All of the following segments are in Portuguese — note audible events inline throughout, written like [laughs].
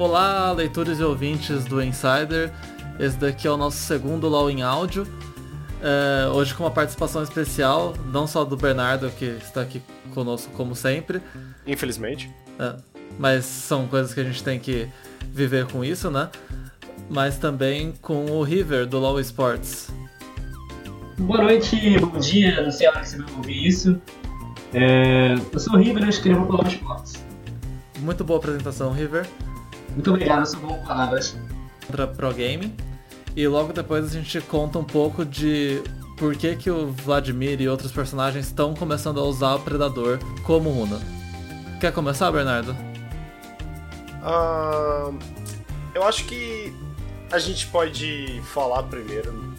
Olá, leitores e ouvintes do Insider. Esse daqui é o nosso segundo LOL em áudio. É, hoje com uma participação especial, não só do Bernardo, que está aqui conosco como sempre. Infelizmente. É, mas são coisas que a gente tem que viver com isso, né? Mas também com o River, do LOL Sports. Boa noite, bom dia, não sei a hora que você vai ouvir isso. É, eu sou o River e eu escrevo pelo LOL Sports. Muito boa apresentação, River. Muito obrigado, são boas palavras. Contra Pro Game. E logo depois a gente conta um pouco de por que, que o Vladimir e outros personagens estão começando a usar o Predador como runa. Quer começar, Bernardo? Uh, eu acho que a gente pode falar primeiro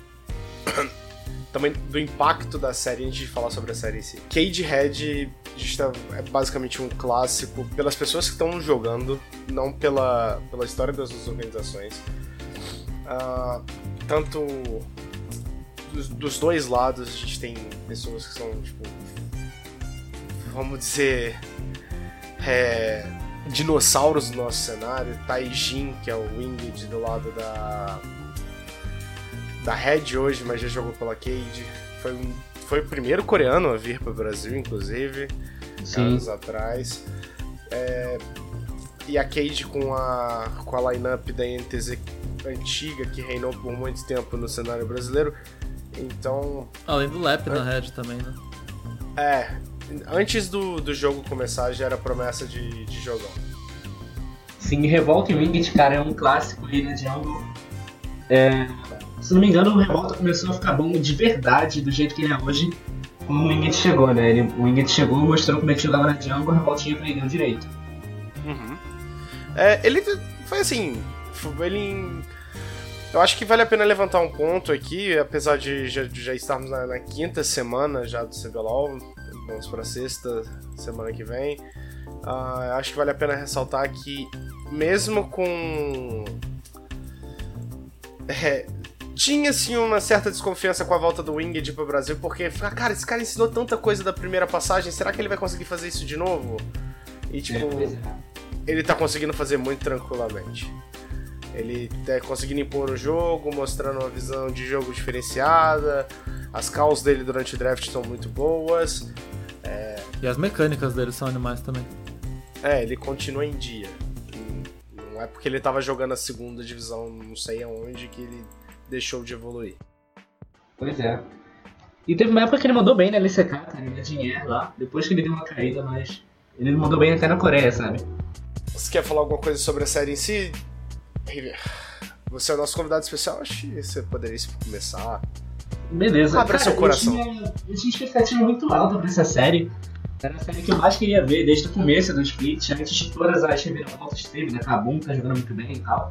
também do impacto da série antes de falar sobre a série em si. Cage Head é basicamente um clássico pelas pessoas que estão jogando, não pela, pela história das duas organizações. Uh, tanto dos, dos, dois lados a gente tem pessoas que são, tipo, vamos dizer, é, dinossauros do nosso cenário. Taijin, que é o Winged do lado da da Red hoje, mas já jogou pela Cade. Foi, foi o primeiro coreano a vir para o Brasil, inclusive, Sim. anos atrás. É, e a Cade com a, com a lineup da NTZ antiga, que reinou por muito tempo no cenário brasileiro. Então. Além do Lep na Red também, né? É. Antes do, do jogo começar já era promessa de, de jogão. Sim, Revolta e Winged, cara, é um clássico aí na Jungle. É, se não me engano, o Revolta começou a ficar bom de verdade, do jeito que ele é hoje, quando o Winged chegou, né? Ele, o Winged chegou, mostrou como é que jogava na jungle, o Revoltinha aprendeu direito. Uhum. É, ele foi assim, ele... Eu acho que vale a pena levantar um ponto aqui, apesar de já, já estarmos na, na, quinta semana já do CBLOL, vamos para sexta semana que vem. Uh, acho que vale a pena ressaltar que, mesmo com é, tinha sim uma certa desconfiança com a volta do Winged pro Brasil, porque, cara, esse cara ensinou tanta coisa da primeira passagem, será que ele vai conseguir fazer isso de novo? E tipo, é, ele tá conseguindo fazer muito tranquilamente. Ele tá conseguindo impor o jogo, mostrando uma visão de jogo diferenciada. As calls dele durante o draft são muito boas. É... E as mecânicas dele são animais também. É, ele continua em dia. Não é porque ele tava jogando a segunda divisão, não sei aonde, que ele deixou de evoluir. Pois é. E teve uma época que ele mandou bem na LCK, cara, na dinheiro lá, depois que ele deu uma caída, mas ele mandou bem até na Coreia, sabe? Você quer falar alguma coisa sobre a série em si? River, você é o nosso convidado especial, acho que você poderia começar. Beleza. Abra cara, seu coração. Eu tinha, eu tinha expectativa muito alta pra essa série. Era a série que eu mais queria ver desde o começo do Split, antes de todas as reviravoltas que teve, né? Kabum tá jogando muito bem e tal.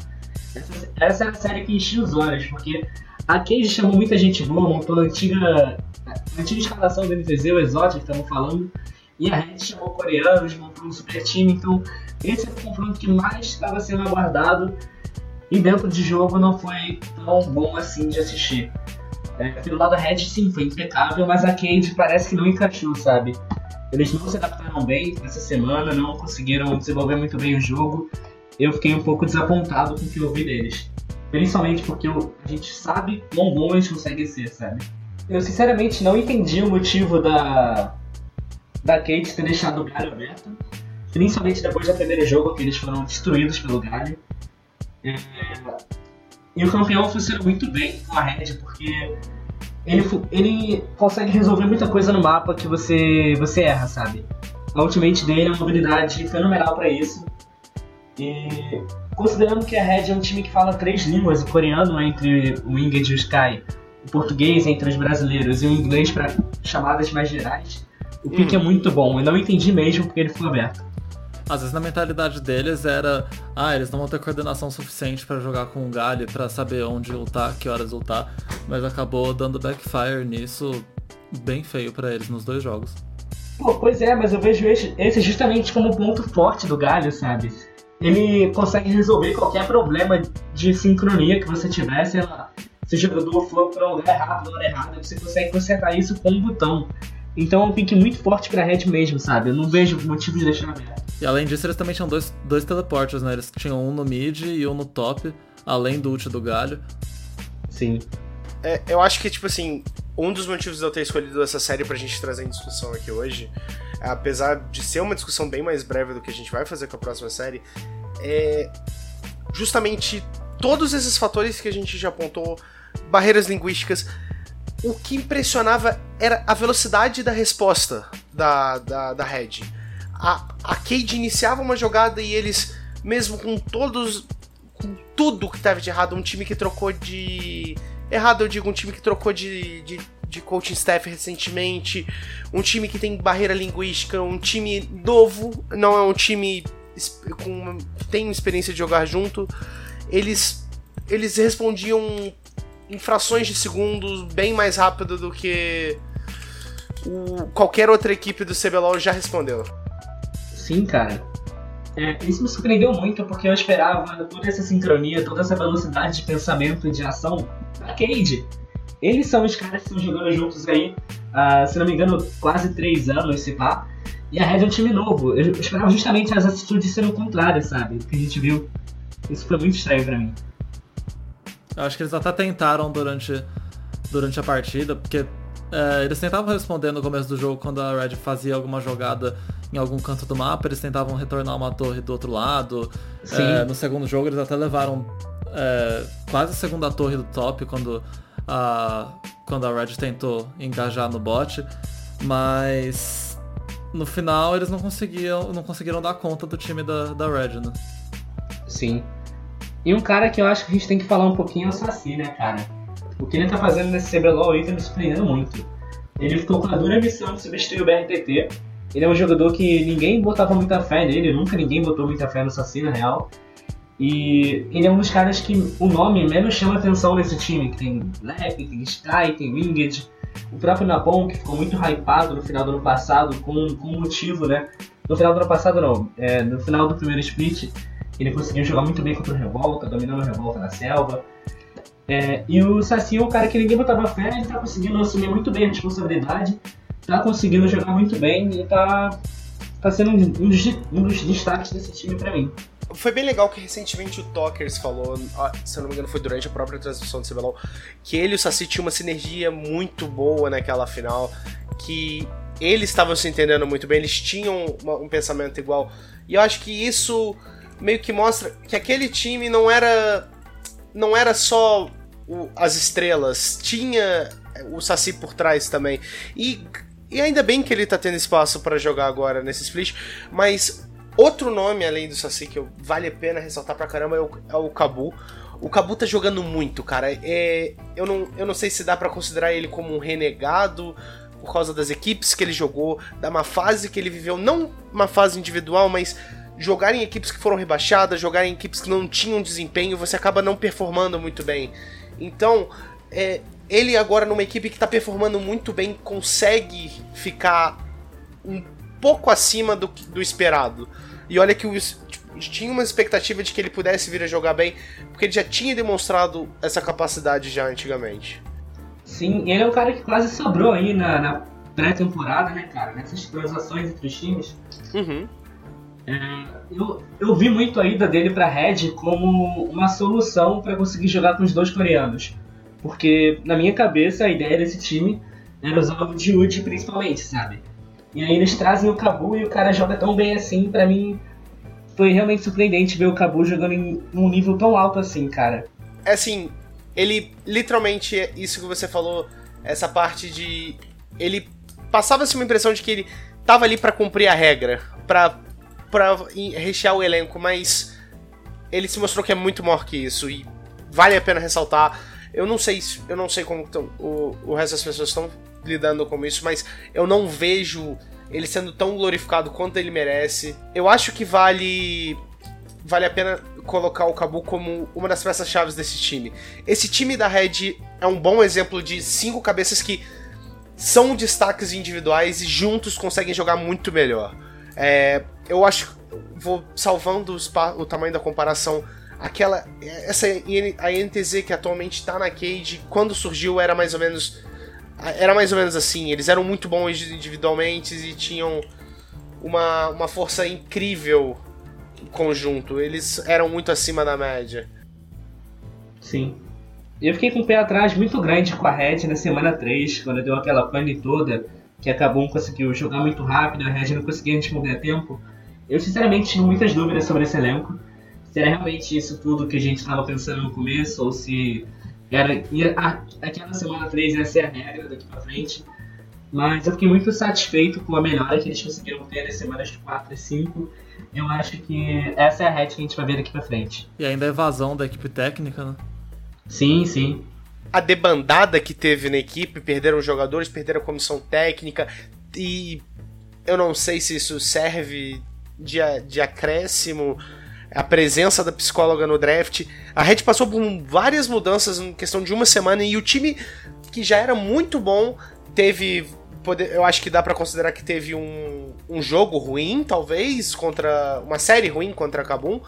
Essa, essa é a série que enchia os olhos, porque a Cage chamou muita gente boa, montou a antiga, a antiga escalação do MTZ, o Exotic, que estavam falando, e a Red chamou coreanos, montou um super time, então esse é o confronto que mais estava sendo aguardado e dentro de jogo não foi tão bom assim de assistir. É, pelo lado da Red sim, foi impecável, mas a Cage parece que não encaixou, sabe? Eles não se adaptaram bem essa semana, não conseguiram desenvolver muito bem o jogo eu fiquei um pouco desapontado com o que eu vi deles. Principalmente porque a gente sabe quão bom eles conseguem ser, sabe? Eu sinceramente não entendi o motivo da. da Kate ter deixado o galho aberto. Principalmente depois do primeiro jogo, que eles foram destruídos pelo galho. É... E o campeão funciona muito bem com a Red, porque ele, ele consegue resolver muita coisa no mapa que você, você erra, sabe? A ultimate dele é uma habilidade fenomenal para isso. E considerando que a Red é um time que fala três línguas, o coreano é entre o Winged e o Sky, o português é entre os brasileiros e o inglês para chamadas mais gerais, o pique hum. é muito bom. Eu não entendi mesmo porque ele ficou aberto. Às vezes na mentalidade deles era, ah, eles não vão ter coordenação suficiente para jogar com o Galho para saber onde lutar, que horas lutar, mas acabou dando backfire nisso bem feio para eles nos dois jogos. Pô, pois é, mas eu vejo esse justamente como ponto forte do Galho, sabe? ele consegue resolver qualquer problema de sincronia que você tiver, sei lá. Se o jogador for para um lugar errado na hora errada, você consegue consertar isso com um botão. Então é um pick muito forte pra Red mesmo, sabe? Eu não vejo motivo de deixar aberto. E além disso, eles também tinham dois, dois teleportes, né? Eles tinham um no mid e um no top, além do ult do galho. Sim. É, eu acho que, tipo assim, um dos motivos de eu ter escolhido essa série pra gente trazer em discussão aqui hoje, apesar de ser uma discussão bem mais breve do que a gente vai fazer com a próxima série, é justamente todos esses fatores que a gente já apontou, barreiras linguísticas, o que impressionava era a velocidade da resposta da, da, da Red. A, a Cade iniciava uma jogada e eles, mesmo com todos. com tudo que tava de errado, um time que trocou de. Errado, eu digo, um time que trocou de, de, de coaching staff recentemente, um time que tem barreira linguística, um time novo, não é um time com, que tem experiência de jogar junto. Eles, eles respondiam em frações de segundos, bem mais rápido do que o, qualquer outra equipe do CBLOL já respondeu. Sim, cara. É, isso me surpreendeu muito porque eu esperava toda essa sincronia, toda essa velocidade de pensamento e de ação da Cade. Eles são os caras que estão jogando juntos aí, uh, se não me engano, quase três anos, se pá. E a Red é um time novo. Eu esperava justamente as atitudes serem o contrário, sabe? O que a gente viu. Isso foi muito estranho pra mim. Eu acho que eles até tentaram durante, durante a partida, porque é, eles tentavam responder no começo do jogo quando a Red fazia alguma jogada em algum canto do mapa, eles tentavam retornar uma torre do outro lado. É, no segundo jogo eles até levaram é, quase a segunda torre do top quando a, quando a Red tentou engajar no bot, mas no final eles não conseguiam não conseguiram dar conta do time da, da Red, né? Sim. E um cara que eu acho que a gente tem que falar um pouquinho é o Saci, né, cara? O que ele tá fazendo nesse CBLOL aí tá me surpreendendo muito. Ele ficou com a dura missão de substituir o BRTT. Ele é um jogador que ninguém botava muita fé nele, nunca ninguém botou muita fé no Saci, na real. E ele é um dos caras que o nome menos chama atenção nesse time. Que tem Lep, tem Sky, tem Winged. O próprio Napon, que ficou muito hypado no final do ano passado, com, com motivo, né? No final do ano passado não, é, no final do primeiro split, ele conseguiu jogar muito bem contra o Revolta, dominando o Revolta na selva. É, e o Saci é um cara que ninguém botava fé, ele tá conseguindo assumir muito bem a responsabilidade, tá conseguindo jogar muito bem e tá, tá sendo um, um, dos, um dos destaques desse time para mim. Foi bem legal que recentemente o Talkers falou, se eu não me engano foi durante a própria transmissão do CBLOL, que ele e o Saci tinham uma sinergia muito boa naquela final, que eles estavam se entendendo muito bem, eles tinham uma, um pensamento igual. E eu acho que isso meio que mostra que aquele time não era não era só o, as estrelas, tinha o Saci por trás também. E, e ainda bem que ele tá tendo espaço para jogar agora nesse split, mas outro nome além do Saci que vale a pena ressaltar pra caramba é o, é o Cabu. O Cabu tá jogando muito, cara. É, eu, não, eu não sei se dá para considerar ele como um renegado por causa das equipes que ele jogou, da uma fase que ele viveu, não uma fase individual, mas jogar em equipes que foram rebaixadas, jogar em equipes que não tinham desempenho, você acaba não performando muito bem. Então, é, ele agora numa equipe que está performando muito bem consegue ficar um pouco acima do, do esperado. E olha que o, tipo, tinha uma expectativa de que ele pudesse vir a jogar bem, porque ele já tinha demonstrado essa capacidade já antigamente. Sim, ele é um cara que quase sobrou aí na, na pré-temporada, né, cara? Nessas transações entre os times. Uhum. É, eu, eu vi muito a ida dele para Red como uma solução para conseguir jogar com os dois coreanos. Porque, na minha cabeça, a ideia desse time era usar o Jiuji principalmente, sabe? E aí eles trazem o Kabu e o cara joga tão bem assim, para mim foi realmente surpreendente ver o Kabu jogando em um nível tão alto assim, cara. É assim, ele literalmente, isso que você falou, essa parte de. Ele passava-se uma impressão de que ele tava ali para cumprir a regra, para para rechear o elenco, mas ele se mostrou que é muito maior que isso e vale a pena ressaltar. Eu não sei, eu não sei como tão, o, o resto das pessoas estão lidando com isso, mas eu não vejo ele sendo tão glorificado quanto ele merece. Eu acho que vale vale a pena colocar o Cabu como uma das peças-chave desse time. Esse time da Red é um bom exemplo de cinco cabeças que são destaques individuais e juntos conseguem jogar muito melhor. É, eu acho. Vou salvando o tamanho da comparação. Aquela. Essa a NTZ que atualmente está na Cade, quando surgiu era mais ou menos era mais ou menos assim. Eles eram muito bons individualmente e tinham uma, uma força incrível em conjunto. Eles eram muito acima da média. Sim. Eu fiquei com o pé atrás muito grande com a Red na semana 3, quando deu aquela pane toda, que acabou não conseguiu jogar muito rápido, a Red não conseguia responder a tempo. Eu sinceramente tinha muitas dúvidas sobre esse elenco. Se era realmente isso tudo que a gente estava pensando no começo, ou se era, ia, a, aquela semana 3 ia ser a regra daqui pra frente. Mas eu fiquei muito satisfeito com a melhora que eles conseguiram ter nas semanas 4 e 5. Eu acho que essa é a rede que a gente vai ver daqui pra frente. E ainda a evasão da equipe técnica, né? Sim, sim. A debandada que teve na equipe, perderam jogadores, perderam a comissão técnica e eu não sei se isso serve de, de acréscimo a presença da psicóloga no draft. A Red passou por várias mudanças em questão de uma semana e o time que já era muito bom teve. Eu acho que dá para considerar que teve um, um jogo ruim, talvez, contra. Uma série ruim contra a Kabum.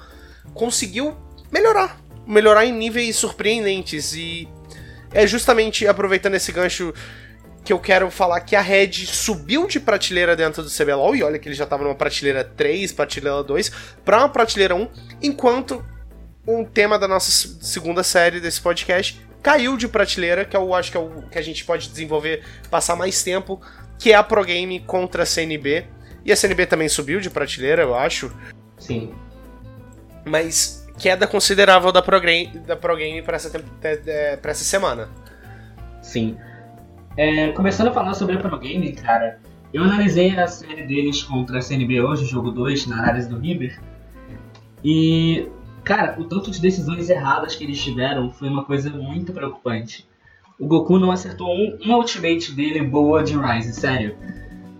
Conseguiu melhorar. Melhorar em níveis surpreendentes. E é justamente aproveitando esse gancho que eu quero falar que a Red subiu de prateleira dentro do CBLOL, e olha que ele já estava numa prateleira 3, prateleira 2, para uma prateleira 1, enquanto um tema da nossa segunda série desse podcast caiu de prateleira, que eu acho que é o que a gente pode desenvolver, passar mais tempo, que é a Pro Game contra a CNB. E a CNB também subiu de prateleira, eu acho. Sim. Mas queda considerável da Pro Game, da Pro Game para essa, pra essa semana. Sim. É, começando a falar sobre a Pro Game, cara, eu analisei a série deles contra a CNB hoje, jogo 2, na análise do River. E, cara, o tanto de decisões erradas que eles tiveram foi uma coisa muito preocupante. O Goku não acertou um, uma ultimate dele boa de Rise, sério.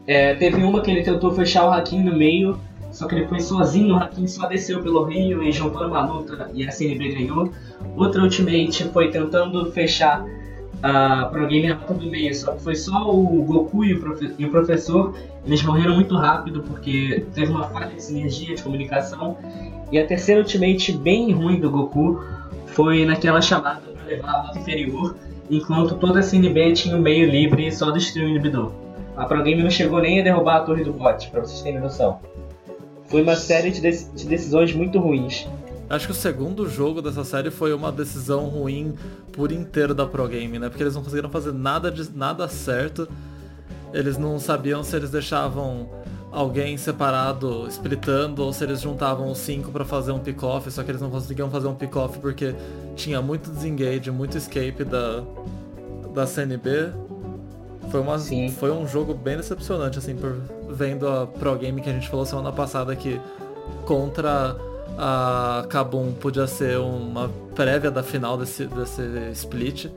É, teve uma que ele tentou fechar o Hakim no meio, só que ele foi sozinho, o Hakim só desceu pelo rio e juntou numa luta e a CNB ganhou. Outra ultimate foi tentando fechar uh, pro game na do meio, só que foi só o Goku e o, e o, professor, eles morreram muito rápido porque teve uma falha de sinergia, de comunicação. E a terceira ultimate bem ruim do Goku foi naquela chamada para levar a rota inferior, enquanto toda a CNB tinha o meio livre e só destruiu o inibidor. A Pro Game não chegou nem a derrubar a torre do bot, pra vocês terem noção. Foi uma série de, de decisões muito ruins. Acho que o segundo jogo dessa série foi uma decisão ruim por inteiro da Pro Game, né? Porque eles não conseguiram fazer nada, de, nada certo. Eles não sabiam se eles deixavam alguém separado splitando ou se eles juntavam os cinco para fazer um pick-off, só que eles não conseguiam fazer um pick-off porque tinha muito desengage, muito escape da, da CNB. Foi, uma, foi um jogo bem decepcionante, assim, por vendo a Pro Game que a gente falou semana passada que contra a Kabum podia ser uma prévia da final desse, desse split.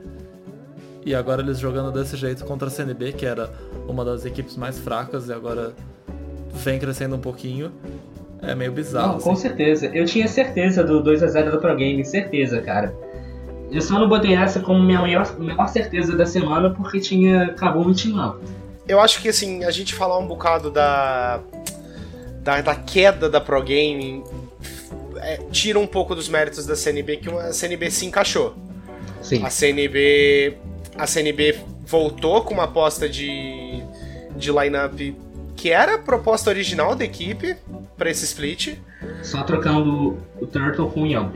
E agora eles jogando desse jeito contra a CNB, que era uma das equipes mais fracas e agora vem crescendo um pouquinho. É meio bizarro. Não, assim. com certeza. Eu tinha certeza do 2 a 0 do Pro Game, certeza, cara. Eu só não botei essa como minha maior, maior certeza da semana porque tinha Kabum e Team Eu acho que assim, a gente falar um bocado da, da, da queda da Pro Game é, tira um pouco dos méritos da CNB, que a CNB se encaixou. Sim. A CNB, a CNB voltou com uma aposta de, de lineup que era a proposta original da equipe para esse split. Só trocando o Turtle com o Yamp.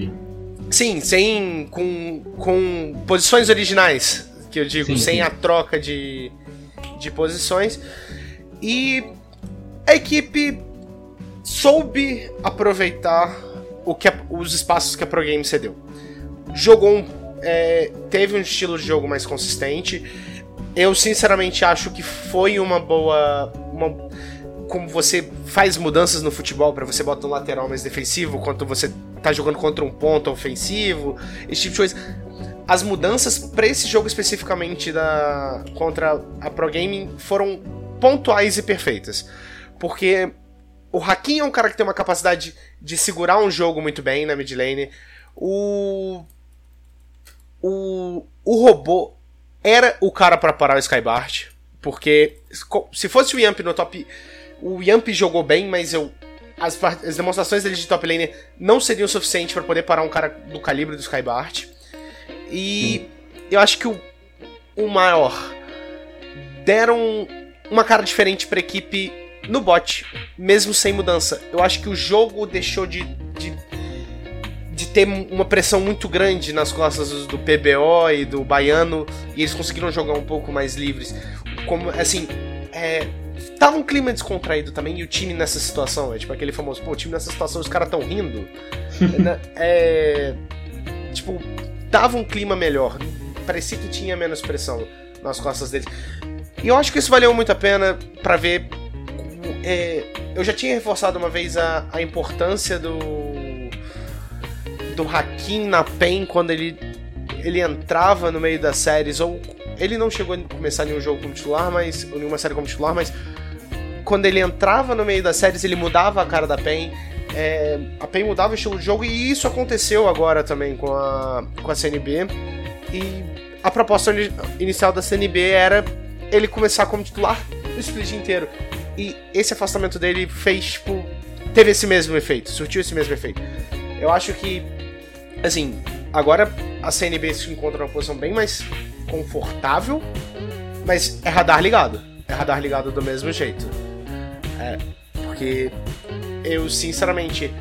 Sim, sem. com, com posições originais, que eu digo, sim, sem sim. a troca de, de posições. E a equipe soube aproveitar o que a, os espaços que a Pro Game cedeu. Jogou um, é, teve um estilo de jogo mais consistente. Eu sinceramente acho que foi uma boa. Uma, como você faz mudanças no futebol para você botar um lateral mais defensivo, quando você tá jogando contra um ponto ofensivo, esse tipo de coisa. As mudanças para esse jogo especificamente da contra a Pro Gaming foram pontuais e perfeitas. Porque o Hakim é um cara que tem uma capacidade de segurar um jogo muito bem na mid lane. O. O, o robô era o cara para parar o Skybart. Porque se fosse o Yamp no top. O Yamp jogou bem, mas eu. As, as demonstrações dele de top lane não seriam suficientes para poder parar um cara do calibre do Skybart. E Sim. eu acho que o, o maior deram uma cara diferente pra equipe no bot, mesmo sem mudança. Eu acho que o jogo deixou de, de, de ter uma pressão muito grande nas costas do PBO e do Baiano, e eles conseguiram jogar um pouco mais livres. Como, assim, é, tava um clima descontraído também, e o time nessa situação, é tipo aquele famoso, pô, o time nessa situação, os caras tão rindo. [laughs] É. Tipo, tava um clima melhor. Parecia que tinha menos pressão nas costas deles. E eu acho que isso valeu muito a pena para ver. É, eu já tinha reforçado uma vez a, a importância do. do Hakim na PEN quando ele, ele entrava no meio das séries, ou ele não chegou a começar nenhum jogo como titular, mas. nenhuma série como titular, mas quando ele entrava no meio das séries, ele mudava a cara da PEN. É, a PEN mudava o estilo de jogo e isso aconteceu agora também com a, com a CNB. E a proposta inicial da CNB era ele começar como titular no split inteiro. E esse afastamento dele fez, tipo, teve esse mesmo efeito, surtiu esse mesmo efeito. Eu acho que, assim, agora a CNB se encontra numa posição bem mais confortável, mas é radar ligado. É radar ligado do mesmo jeito. É, porque eu, sinceramente,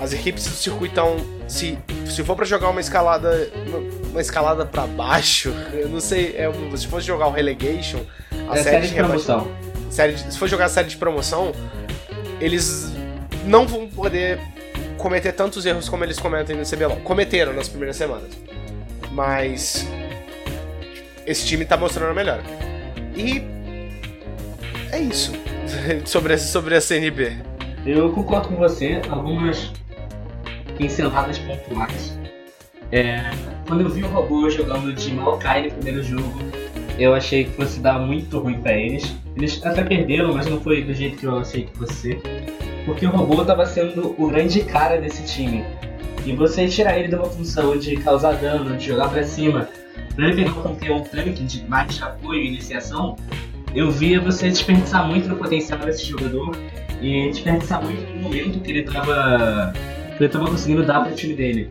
as equipes do circuitão, se, se for para jogar uma escalada uma escalada para baixo, [laughs] eu não sei, é, se fosse jogar o relegation, a é série, série de promoção. Série de, se for jogar a série de promoção, eles não vão poder cometer tantos erros como eles cometem no CBLOL. Cometeram nas primeiras semanas. Mas esse time tá mostrando melhor. E é isso sobre, [laughs] sobre a CNB. Eu concordo com você, algumas pinceladas pontuais. É, quando eu vi o robô jogando de Maokai no primeiro jogo, eu achei que fosse dar muito ruim para eles. Eles até perderam, mas não foi do jeito que eu achei que fosse ser. Porque o robô estava sendo o grande cara desse time. E você tirar ele de uma função de causar dano, de jogar para cima, pra ele pegar um campeão tanque de mais apoio e iniciação, eu via você desperdiçar muito do potencial desse jogador e desperdiçar muito do momento que ele estava que ele tava conseguindo dar pro time dele.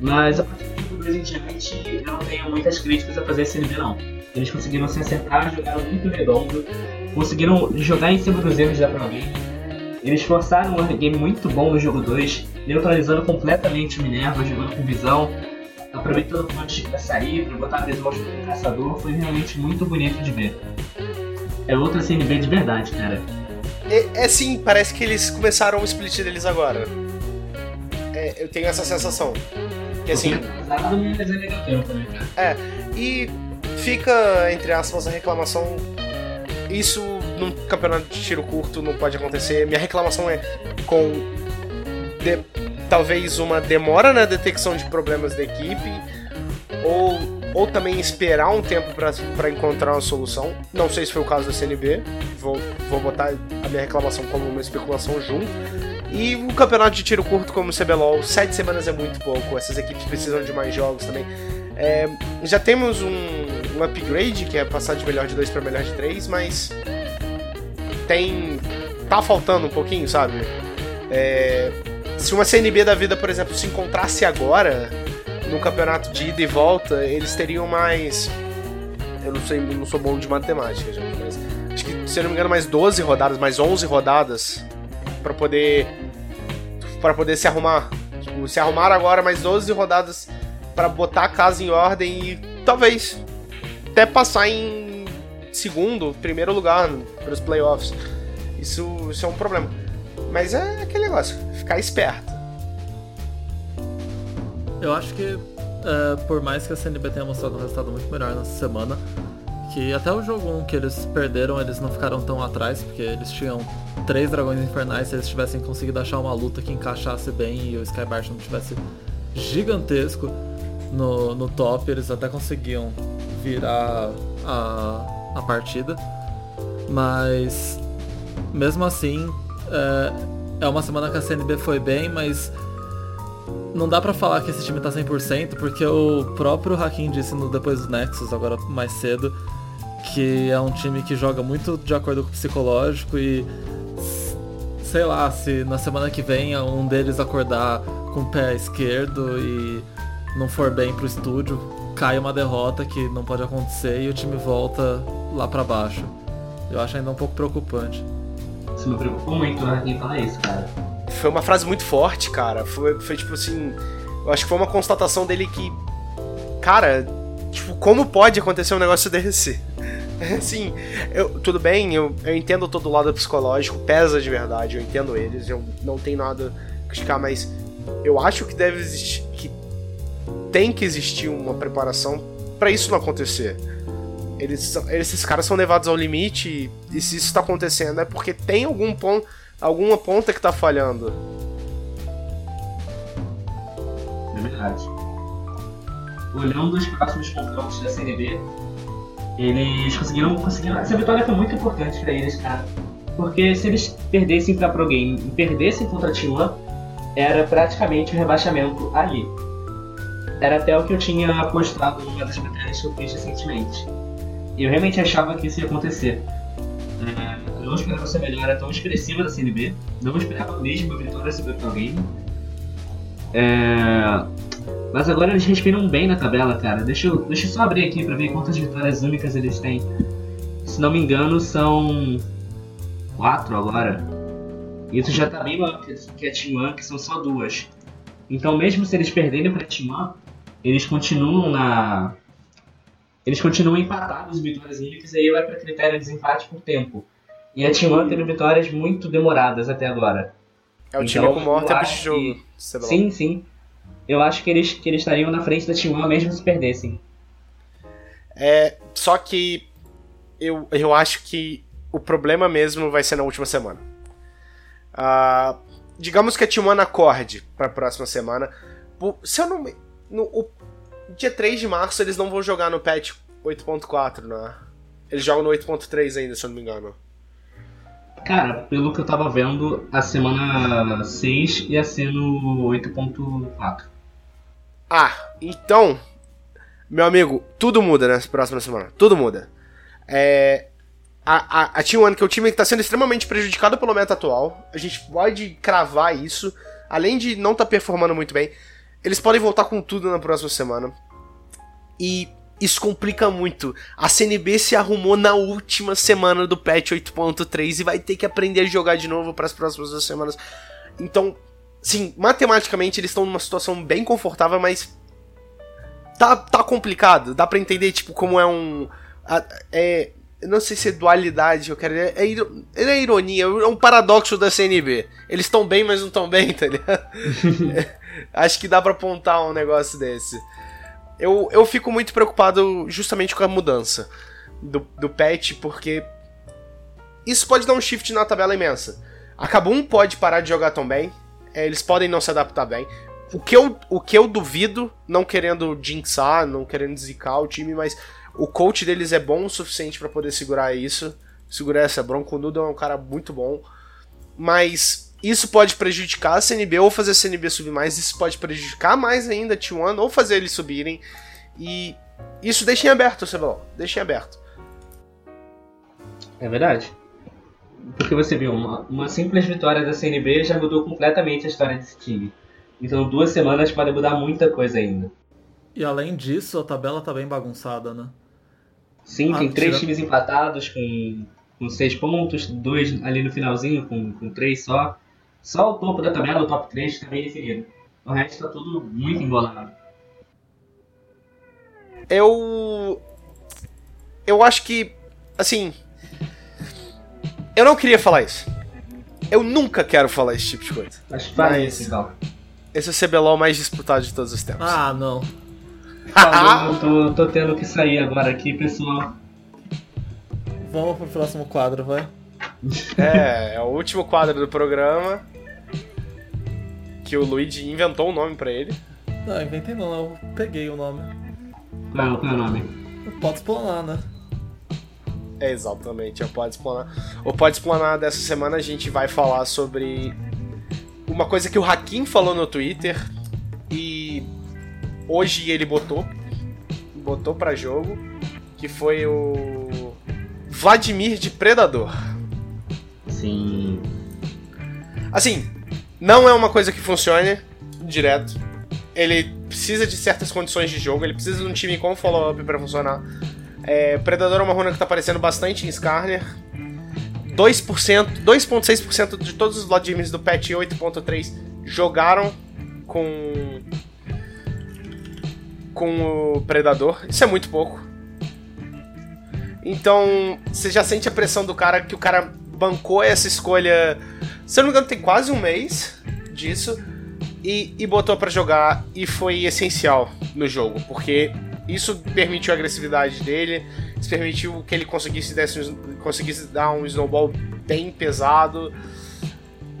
Mas a partir do 2 em diante, eu não tenho muitas críticas a fazer esse CNB não. Eles conseguiram se acertar, jogaram muito redondo, conseguiram jogar em cima dos erros da Prolin. Eles forçaram um game muito bom no jogo 2, neutralizando completamente o Minerva, jogando com visão, aproveitando o punch pra sair, pra botar a visão no caçador, foi realmente muito bonito de ver. É outra CNB de verdade, cara. É, é sim, parece que eles começaram o split deles agora. É, eu tenho essa sensação. Que assim. É, e fica, entre aspas, a reclamação. Isso num campeonato de tiro curto não pode acontecer. Minha reclamação é com de, talvez uma demora na detecção de problemas da equipe, ou, ou também esperar um tempo para encontrar uma solução. Não sei se foi o caso da CNB, vou, vou botar a minha reclamação como uma especulação junto. E um campeonato de tiro curto como o CBLOL, sete semanas é muito pouco, essas equipes precisam de mais jogos também. É, já temos um, um, upgrade, que é passar de melhor de dois para melhor de três, mas tem. tá faltando um pouquinho, sabe? É, se uma CNB da vida, por exemplo, se encontrasse agora no campeonato de ida e volta, eles teriam mais. Eu não sei, não sou bom de matemática, gente, mas acho que, se eu não me engano, mais 12 rodadas, mais 11 rodadas para poder para poder se arrumar. Tipo, se arrumar agora mais 12 rodadas para botar a casa em ordem e talvez até passar em segundo, primeiro lugar para os playoffs. Isso, isso é um problema. Mas é aquele negócio, ficar esperto. Eu acho que, é, por mais que a CNB tenha mostrado um resultado muito melhor nessa semana, que até o jogo 1 que eles perderam, eles não ficaram tão atrás, porque eles tinham três dragões infernais, se eles tivessem conseguido achar uma luta que encaixasse bem e o Skybart não tivesse gigantesco no, no top, eles até conseguiam virar a, a partida. Mas mesmo assim, é, é uma semana que a CNB foi bem, mas não dá pra falar que esse time tá 100%, porque o próprio Hakim disse no Depois do Nexus, agora mais cedo, que é um time que joga muito de acordo com o psicológico e sei lá, se na semana que vem um deles acordar com o pé esquerdo e não for bem pro estúdio, cai uma derrota que não pode acontecer e o time volta lá para baixo. Eu acho ainda um pouco preocupante. Isso me preocupou muito, né? Quem fala isso, cara. Foi uma frase muito forte, cara. Foi, foi tipo assim. Eu acho que foi uma constatação dele que. Cara, tipo, como pode acontecer um negócio [laughs] desse? Assim, eu, tudo bem, eu, eu entendo todo o lado psicológico, pesa de verdade, eu entendo eles, eu não tenho nada a criticar, mas eu acho que deve existir. que tem que existir uma preparação para isso não acontecer. Eles, esses caras são levados ao limite e se isso está acontecendo é porque tem algum ponto, alguma ponta que tá falhando. É verdade. Olhando os próximos confrontos da Série B, eles conseguiram, conseguiram. Essa vitória foi muito importante para eles, cara. Porque se eles perdessem pra Pro Game e perdessem contra a T1, era praticamente o um rebaixamento ali. Era até o que eu tinha apostado numa das matérias que eu fiz recentemente. E eu realmente achava que isso ia acontecer. É, eu não esperava essa melhora tão expressiva da CNB, não esperava mesmo a vitória sobre o. É... Mas agora eles respiram bem na tabela, cara. Deixa eu, deixa eu só abrir aqui pra ver quantas vitórias únicas eles têm. Se não me engano, são. quatro agora. Isso já tá bem maior que a One, que são só duas. Então, mesmo se eles perderem Team One, eles continuam na. Eles continuam empatados em vitórias únicas e aí vai para critério de desempate por tempo. E a Team One teve vitórias muito demoradas até agora. É o time então, com maior tempo de jogo. Sim, sim eu acho que eles, que eles estariam na frente da T1 mesmo se perdessem. É, só que eu, eu acho que o problema mesmo vai ser na última semana. Uh, digamos que a T1 acorde para a próxima semana. Se eu não. No, o, dia 3 de março eles não vão jogar no patch 8.4, né? Eles jogam no 8.3 ainda, se eu não me engano. Cara, pelo que eu tava vendo, a semana 6 ia ser no 8.4. Ah, então, meu amigo, tudo muda nessa próxima semana. Tudo muda. É, a, a, a T1, que é o time que está sendo extremamente prejudicado pelo meta atual, a gente pode cravar isso. Além de não estar tá performando muito bem, eles podem voltar com tudo na próxima semana. E isso complica muito. A CNB se arrumou na última semana do patch 8.3 e vai ter que aprender a jogar de novo para as próximas duas semanas. Então, Sim, matematicamente eles estão numa situação bem confortável, mas. Tá, tá complicado. Dá pra entender, tipo, como é um. É. Não sei se é dualidade, eu quero. É, é, é ironia, é um paradoxo da CNB. Eles estão bem, mas não estão bem, tá ligado? [laughs] é, acho que dá pra apontar um negócio desse. Eu, eu fico muito preocupado justamente com a mudança do, do patch, porque isso pode dar um shift na tabela imensa. A Kabum pode parar de jogar tão bem, é, eles podem não se adaptar bem. O que, eu, o que eu duvido, não querendo jinxar, não querendo zicar o time, mas o coach deles é bom o suficiente para poder segurar isso. Segurar essa bronca. O Nudo é um cara muito bom. Mas isso pode prejudicar a CNB ou fazer a CNB subir mais. Isso pode prejudicar mais ainda a T1 ou fazer eles subirem. E isso deixa em aberto, CBLOL. Deixa em aberto. É verdade. Porque você viu, uma, uma simples vitória da CNB já mudou completamente a história desse time. Então duas semanas podem mudar muita coisa ainda. E além disso, a tabela tá bem bagunçada, né? Sim, ah, tem três times empatados com, com seis pontos, dois ali no finalzinho com, com três só. Só o topo da tabela, o top 3, está bem definido. O resto tá tudo muito embolado. Eu. Eu acho que. Assim, eu não queria falar isso. Eu nunca quero falar esse tipo de coisa. Acho que faz isso, então. Esse é o CBLOL mais disputado de todos os tempos. Ah, não. Eu [laughs] tô, tô tendo que sair agora aqui, pessoal. Vamos pro próximo quadro, vai. É, é o último quadro do programa. Que o Luigi inventou um nome pra ele. Não, inventei não, eu peguei o nome. Qual, é o nome? Pode explanar, né? É, exatamente, é o Pode Explanar. O Pode Explanar dessa semana a gente vai falar sobre uma coisa que o Hakim falou no Twitter e hoje ele botou, botou para jogo, que foi o Vladimir de Predador. Sim. Assim, não é uma coisa que funcione direto. ele precisa de certas condições de jogo, ele precisa de um time com follow-up para funcionar. É, Predador é uma runa que tá aparecendo bastante em Skarner. 2%, 2.6% de todos os Vladimirs do patch 8.3 jogaram com com o Predador. Isso é muito pouco. Então, você já sente a pressão do cara que o cara bancou essa escolha. Se eu não me engano, tem quase um mês disso. E, e botou para jogar e foi essencial no jogo, porque isso permitiu a agressividade dele, isso permitiu que ele conseguisse, desse, conseguisse dar um snowball bem pesado.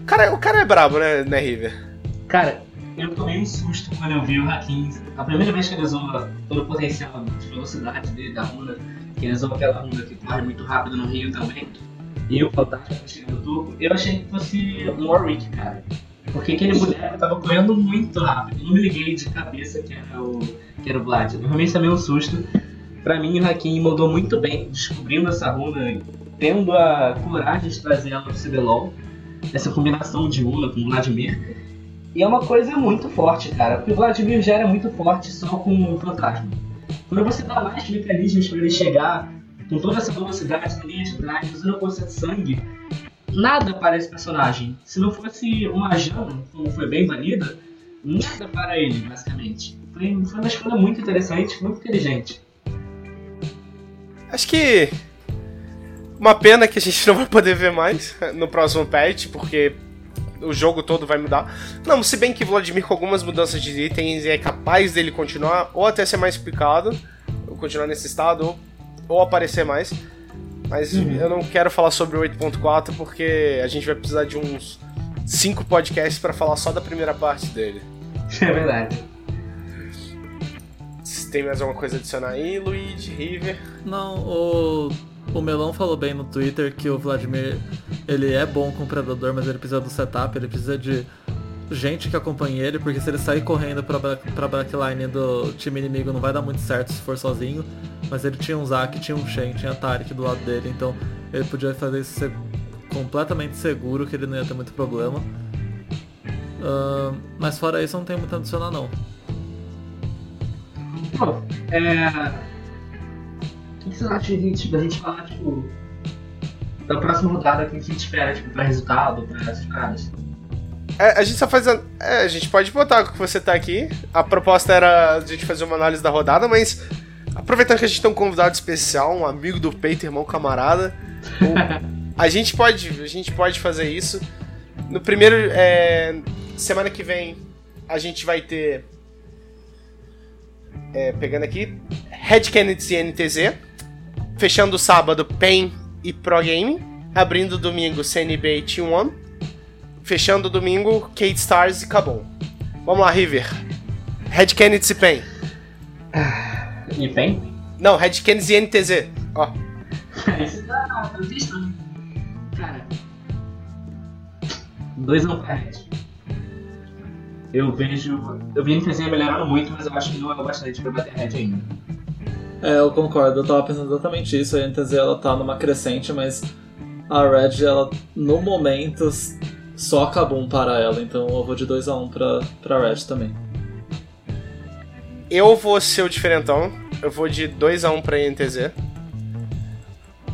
Cara, o cara é brabo, né, né River? Cara, eu tomei um susto quando eu vi o Hakim. A primeira vez que ele usou todo o potencial de velocidade dele, da runa, que ele usou aquela runa que corre muito rápido no Rio também, e o Fantástico chegando no topo, eu achei que fosse um Warwick, cara. Porque aquele boneco tava correndo muito rápido. Não me liguei de cabeça que era o, que era o Vlad. Realmente também um susto. Pra mim, o Hakim mudou muito bem, descobrindo essa runa, tendo a coragem de trazer ela pro CBLOL. Essa combinação de runa com Vladimir. E é uma coisa muito forte, cara, porque o Vladimir já era muito forte só com o fantasma. Quando você dá mais mecanismos para ele chegar com toda essa velocidade na linha de trás, usando força de sangue, nada para esse personagem. Se não fosse uma Jana, como foi bem banida, nada para ele, basicamente. Foi, foi uma escolha muito interessante, muito inteligente. Acho que. Uma pena que a gente não vai poder ver mais [laughs] no próximo patch, porque o jogo todo vai mudar. Não, se bem que Vladimir com algumas mudanças de itens é capaz dele continuar, ou até ser mais picado, ou continuar nesse estado, ou, ou aparecer mais. Mas uhum. eu não quero falar sobre o 8.4 porque a gente vai precisar de uns 5 podcasts para falar só da primeira parte dele. [laughs] É verdade. Se tem mais alguma coisa a adicionar aí, Luigi, River? Não, o o Melão falou bem no Twitter que o Vladimir ele é bom com o Predador, mas ele precisa do setup, ele precisa de gente que acompanhe ele, porque se ele sair correndo pra, backline do time inimigo não vai dar muito certo se for sozinho. Mas ele tinha um Zac, tinha um Shen, tinha Tarek do lado dele, então ele podia fazer isso ser completamente seguro que ele não ia ter muito problema. Uh, mas fora isso não tem muito a adicionar não. Bom, é que vocês acham de, tipo, a gente falar, tipo, da próxima rodada que a gente espera, tipo, pra resultado, pra essas paradas? É, a gente só faz. A, é, a gente pode botar que você tá aqui. A proposta era a gente fazer uma análise da rodada, mas aproveitando que a gente tem um convidado especial, um amigo do peito, irmão camarada, a gente pode, a gente pode fazer isso. No primeiro é, semana que vem a gente vai ter é, pegando aqui Red Kennedy e NTZ Fechando o sábado, PEN e Pro Game. Abrindo domingo, CNB e T1. Fechando o domingo, Kate Stars e Cabum. Vamos lá, River. Red Kennedy e PEN. E PEN? Não, Red Kennedy e NTZ. Ó. [laughs] Esse tá, tá testando. Cara. 2 a 1 pra Red. Eu vejo. Eu vi a NTZ melhorando muito, mas eu acho que não é o bastante pra bater Red ainda. É, eu concordo, eu tava pensando exatamente isso. A NTZ ela tá numa crescente, mas a Red, ela no momento só acabou um para ela, então eu vou de 2x1 um pra, pra Red também. Eu vou ser o diferentão, eu vou de 2x1 um pra NTZ.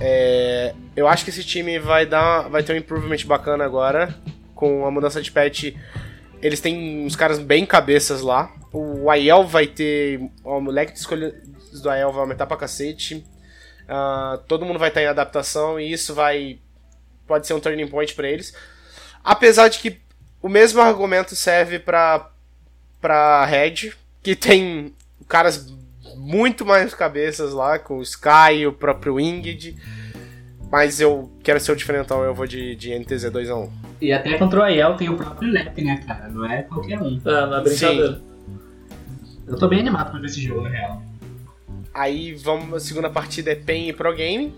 É, eu acho que esse time vai dar, vai ter um improvement bacana agora com a mudança de patch. Eles têm uns caras bem cabeças lá. O Aiel vai ter. O moleque de do AEL vai aumentar pra cacete. Uh, todo mundo vai estar em adaptação e isso vai. pode ser um turning point para eles. Apesar de que o mesmo argumento serve para para Red, que tem caras muito mais cabeças lá, com o Sky, o próprio Winged. Mas eu quero ser o diferentão, eu vou de, de NTZ 2x1. E até contra o Aiel tem o próprio Lep, né, cara? Não é qualquer um. É, não é brincadeira. Sim. Eu tô bem animado pra ver esse jogo, na real. Aí vamos, a segunda partida é PEN e Pro Game.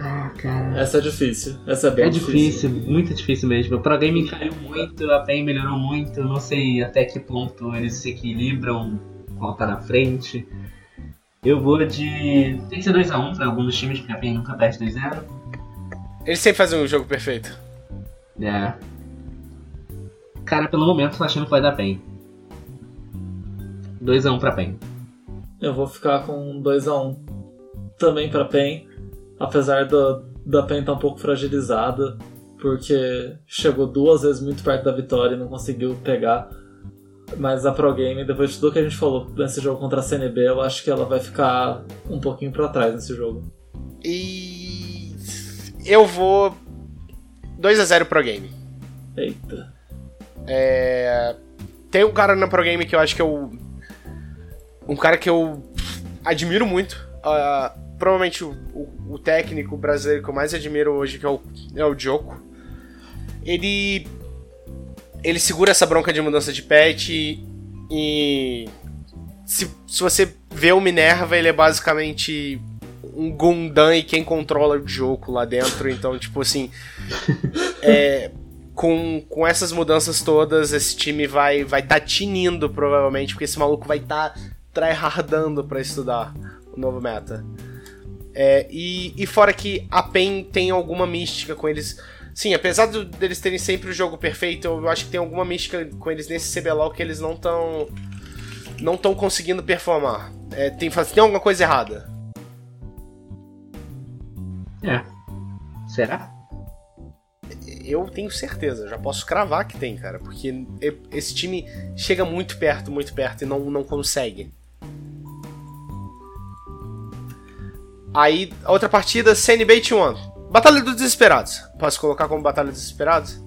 Ah, cara. Essa é difícil. Essa é bem é difícil. difícil. muito difícil mesmo. O Pro Game caiu muito, a PEN melhorou muito. Não sei até que ponto eles se equilibram, qual tá na frente. Eu vou de. Tem que ser 2x1 pra alguns dos times, porque a PEN nunca perde 2x0. Eles sempre fazem um jogo perfeito. É. Cara, pelo momento tô achando que vai dar PEN. 2x1 pra PEN. Eu vou ficar com 2x1 também pra PEN, apesar do, da PEN estar tá um pouco fragilizada, porque chegou duas vezes muito perto da vitória e não conseguiu pegar. Mas a Pro Game, depois de tudo que a gente falou nesse jogo contra a CNB, eu acho que ela vai ficar um pouquinho para trás nesse jogo. E eu vou 2 a 0 Pro Game. Eita. É... Tem um cara na Pro Game que eu acho que eu um cara que eu admiro muito. Uh, provavelmente o, o, o, técnico brasileiro que eu mais admiro hoje, que é o, é o Joko. Ele. Ele segura essa bronca de mudança de pet e. Se, se você vê o Minerva, ele é basicamente um Gundam e quem controla o Joko lá dentro. Então, tipo assim. [laughs] é, com, com essas mudanças todas, esse time vai vai tá tinindo, provavelmente, porque esse maluco vai estar tá tryhardando para estudar o novo meta. É, e, e fora que a PEN tem alguma mística com eles. Sim, apesar do, deles terem sempre o jogo perfeito, eu acho que tem alguma mística com eles nesse CBLOL que eles não estão não estão conseguindo performar. É, tem, tem alguma coisa errada. É. Será? Eu tenho certeza, já posso cravar que tem, cara, porque esse time chega muito perto, muito perto e não, não consegue. Aí, a outra partida, CNB T1. Batalha dos Desesperados. Posso colocar como Batalha dos Desesperados?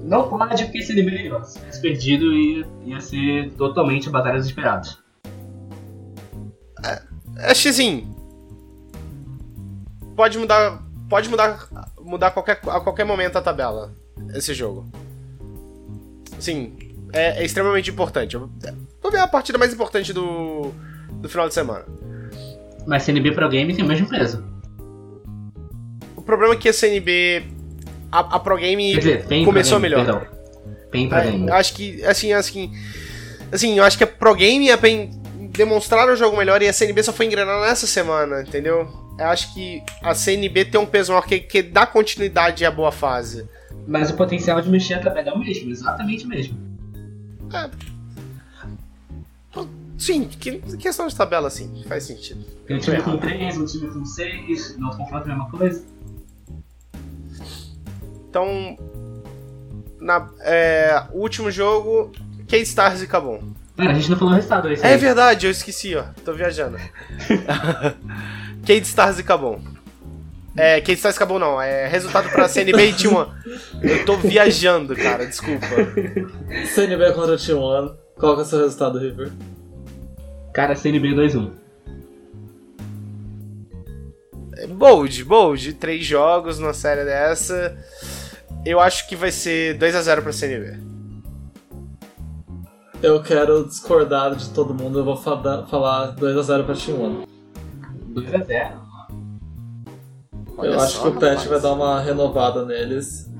Não pode, porque CNB, ó, se tivesse perdido, ia, ia ser totalmente Batalha dos Desesperados. É, que assim. Pode mudar. Pode mudar. Mudar qualquer, a qualquer momento a tabela. Esse jogo. Sim, é, é extremamente importante. Vou ver a partida mais importante do, do final de semana. Mas CNB Pro Game tem o mesmo peso. O problema é que a CNB. A, a Pro Game dizer, começou game, melhor. Perdão. PEN Pro Game. Acho que, assim, assim. Assim, eu acho que a Pro Game e a PEN demonstraram o jogo melhor e a CNB só foi engrenar nessa semana, entendeu? Eu acho que a CNB tem um peso maior que, que dá continuidade à boa fase. Mas o potencial de mexer a tabela é o mesmo, exatamente o mesmo. É, Sim, que questão de tabela, assim, faz sentido. Tem um time com 3, um time com 6, no outro confronto é a mesma coisa. Então, na, é, último jogo, K-Stars e Cabum. Pera, a gente não falou o resultado aí. É verdade, eu esqueci, ó. Tô viajando. [laughs] Kate Stars e Cabum. É, Kate Stars e Cabum não, é resultado pra CNB e T1. Eu tô viajando, cara, desculpa. [laughs] CNB contra T1. Qual que é o seu resultado, River? Cara, CNB 2-1. Bold, bold. Três jogos numa série dessa. Eu acho que vai ser 2x0 pra CNB. Eu quero discordar de todo mundo, eu vou falar 2x0 pra T1. 2x0? Eu acho que o Pet vai dar uma renovada neles.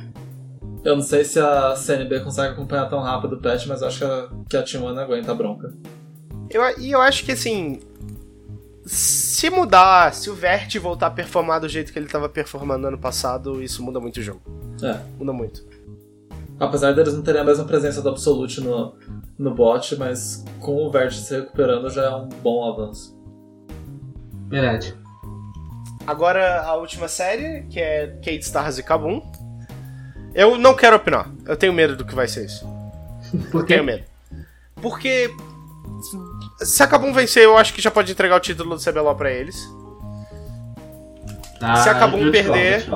Eu não sei se a CNB consegue acompanhar tão rápido o Pet, mas eu acho que a, que a T1 aguenta a bronca. Eu, e eu acho que assim. Se mudar, se o Vert voltar a performar do jeito que ele estava performando ano passado, isso muda muito o jogo. É. Muda muito. Apesar deles não terem a mesma presença do Absolute no, no bot, mas com o Vert se recuperando já é um bom avanço. Verdade. Agora a última série, que é Kate Stars e Kabum. Eu não quero opinar. Eu tenho medo do que vai ser isso. Por quê? Tenho medo. Porque se a Kabum vencer, eu acho que já pode entregar o título do CBLOL pra eles. Ah, se a Kabum perder.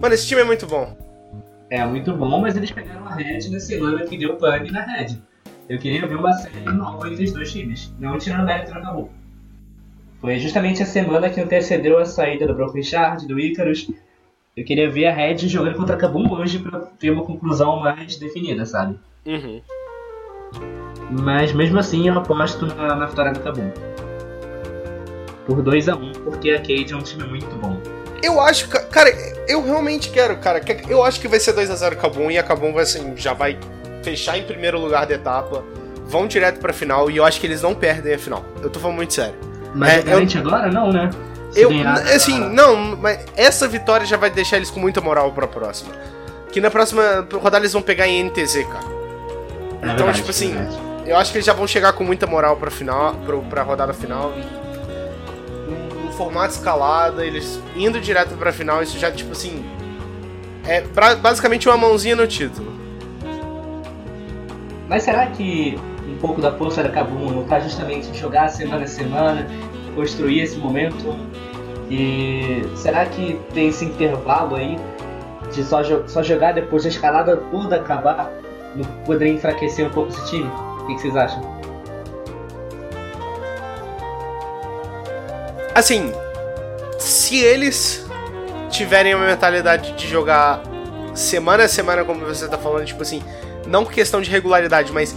Mano, esse time é muito bom. É muito bom, mas eles pegaram a Red na semana que deu pane na Red. Eu queria ver uma série nova entre os dois times, não tirando o mérito na Kabum. Foi justamente a semana que antecedeu a saída do Broken Shard, do Icarus. Eu queria ver a Red jogando contra a Kabum hoje pra ter uma conclusão mais definida, sabe? Uhum. Mas mesmo assim eu aposto na, na vitória do Kabum. Por 2x1, um, porque a Cade é um time muito bom. Eu acho, ca- cara, eu realmente quero, cara. Eu acho que vai ser 2x0 Kabum e a Kabum vai assim, já vai fechar em primeiro lugar da etapa. Vão direto pra final e eu acho que eles não perdem a final. Eu tô falando muito sério. Mas É, é, garante agora? Não, né? Se Eu, ganhar- assim, não, mas essa vitória já vai deixar eles com muita moral pra próxima. Que na próxima rodada eles vão pegar em NTZ, cara. É então, verdade, tipo assim, é verdade. Eu acho que eles já vão chegar com muita moral pra, final, pro, pra rodada final. No, no formato escalada, eles indo direto pra final, isso já, tipo assim. É pra, basicamente uma mãozinha no título. Mas será que um pouco da força da Kabum não tá justamente jogar semana a semana, construir esse momento? E será que tem esse intervalo aí de só, só jogar depois da escalada toda acabar? Não poderia enfraquecer um pouco esse time? O que, que vocês acham? Assim, se eles tiverem uma mentalidade de jogar semana a semana, como você tá falando, tipo assim, não questão de regularidade, mas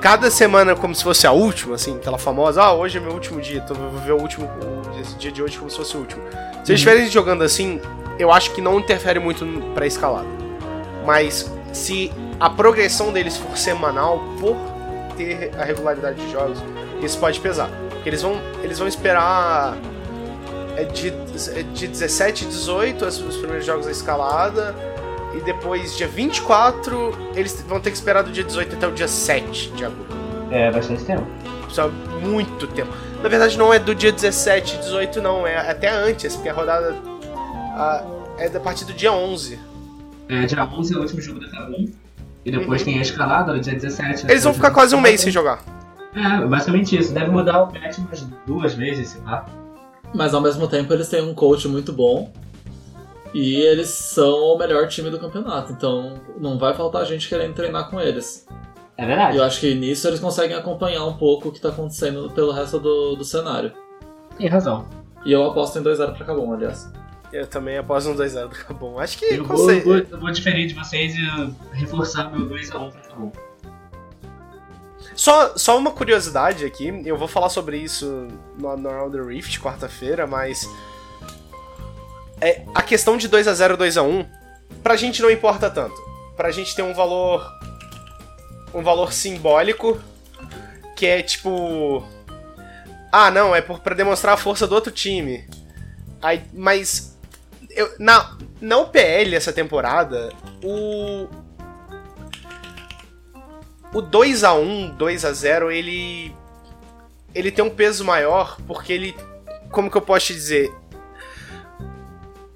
cada semana como se fosse a última, assim, aquela famosa, ah, hoje é meu último dia, então eu vou ver o último, esse dia de hoje como se fosse o último. Se eles uhum. estiverem jogando assim, eu acho que não interfere muito pra escalada. Mas se a progressão deles for semanal, por ter a regularidade de jogos, isso pode pesar. Porque eles vão, eles vão esperar é de, é de 17 e 18 os primeiros jogos da escalada. E depois, dia 24, eles vão ter que esperar do dia 18 até o dia 7 de agosto. É, bastante tempo. Só muito tempo. Na verdade, não é do dia 17 e 18, não. É até antes, porque a rodada a, é da partir do dia 11. É, dia 11 é o último jogo da Kabum. E depois uhum. tem a escalada no dia 17. Eles vão ficar quase um mês sem jogar. É, basicamente isso. Deve mudar o patch umas duas vezes, sei lá. Mas ao mesmo tempo eles têm um coach muito bom. E eles são o melhor time do campeonato. Então não vai faltar gente querendo treinar com eles. É verdade. E eu acho que nisso eles conseguem acompanhar um pouco o que está acontecendo pelo resto do, do cenário. Tem razão. E eu aposto em 2-0 pra Cabum, aliás. Eu também aposto um 2x0 do Cabum. Acho que eu vou, vou, eu vou diferir de vocês e reforçar meu 2x1 pra Cabum. Só, só uma curiosidade aqui, eu vou falar sobre isso no, no Round the Rift quarta-feira, mas. É, a questão de 2x0 2x1, pra gente não importa tanto. Pra gente tem um valor. Um valor simbólico, que é tipo. Ah, não, é por, pra demonstrar a força do outro time. Aí, mas. Eu, na, na UPL essa temporada, o, o 2 a 1 2 a 0 ele. Ele tem um peso maior porque ele. Como que eu posso te dizer?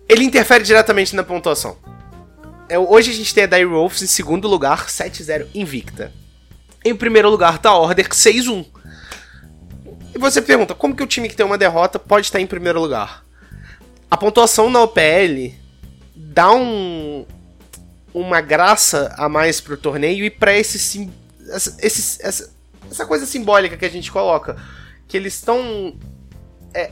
Ele interfere diretamente na pontuação. É, hoje a gente tem a Dire Wolves em segundo lugar, 7-0 invicta. Em primeiro lugar tá a Order 6-1. E você pergunta, como que o time que tem uma derrota pode estar em primeiro lugar? A pontuação na OPL dá um, uma graça a mais pro torneio e para esse essa, esse, essa, essa coisa simbólica que a gente coloca. Que eles estão. É,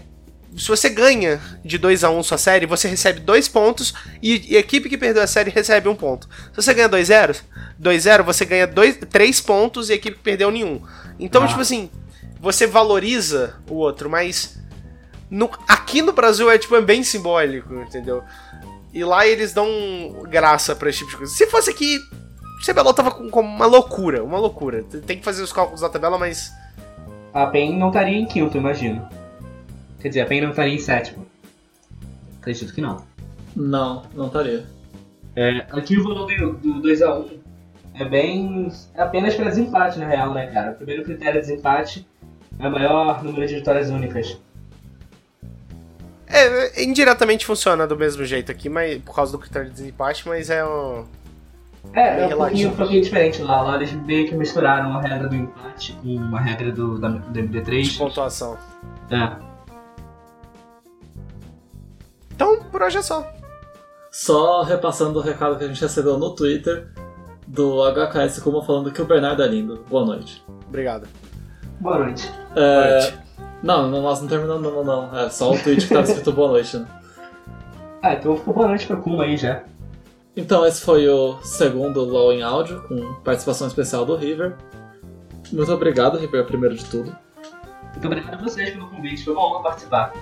se você ganha de 2 a 1 um sua série, você recebe 2 pontos e, e, a equipe que perdeu a série recebe 1 um ponto. Se você ganha 2-0, 2-0, você ganha 3 pontos e a equipe que perdeu nenhum. Então, ah. tipo assim, você valoriza o outro, mas no, aqui no Brasil é tipo é bem simbólico, entendeu? E lá eles dão graça pra esse tipo de coisa. Se fosse aqui, o CBLOL tava com, com, uma loucura, uma loucura. Tem que fazer os cálculos da tabela, mas. A PEN não estaria em quinto, imagino. Quer dizer, a PEN não estaria em sétimo. Acredito que não. Não, não estaria. É, aqui o valor do 2x1 é bem. É apenas para desempate, na real, né, cara? O primeiro critério de desempate é o maior número de vitórias únicas. É, indiretamente funciona do mesmo jeito aqui, mas por causa do critério de desempate, mas é um. É, é um pouquinho, um pouquinho diferente lá. Lá eles meio que misturaram a regra do empate com uma regra do, da, do MD3. De pontuação. É. Então, por hoje é só. Só repassando o recado que a gente recebeu no Twitter do HKS como falando que o Bernardo é lindo. Boa noite. Obrigado. Boa noite. É... Boa noite. Não, nós não terminamos não, não, não. É só o tweet que tava escrito boa noite, né? [laughs] Ah, então ficou boa noite pra Kuma aí já. Então esse foi o segundo LOL em áudio, com participação especial do River. Muito obrigado, River, primeiro de tudo. Muito obrigado a vocês pelo convite, foi uma honra participar.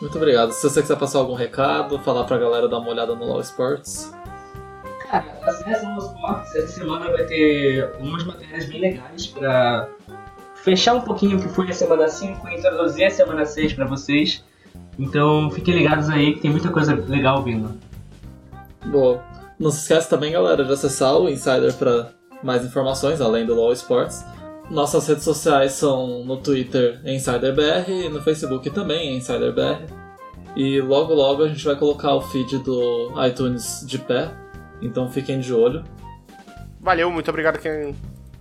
Muito obrigado. Se você quiser passar algum recado, falar pra galera dar uma olhada no LOL Sports. Cara, acesse LOL Sports, essa semana vai ter umas matérias bem legais pra fechar um pouquinho o que foi a semana 5 e introduzir a semana 6 pra vocês. Então fiquem ligados aí que tem muita coisa legal vindo. Boa. Não se esqueça também, galera, de acessar o Insider para mais informações, além do LoL Sports. Nossas redes sociais são no Twitter InsiderBR e no Facebook também InsiderBR. E logo logo a gente vai colocar o feed do iTunes de pé, então fiquem de olho. Valeu, muito obrigado quem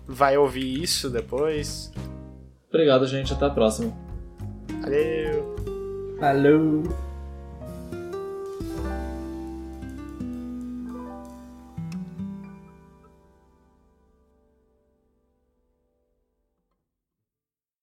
vai ouvir isso depois. Obrigado, gente. Até a próxima. Valeu. Falou.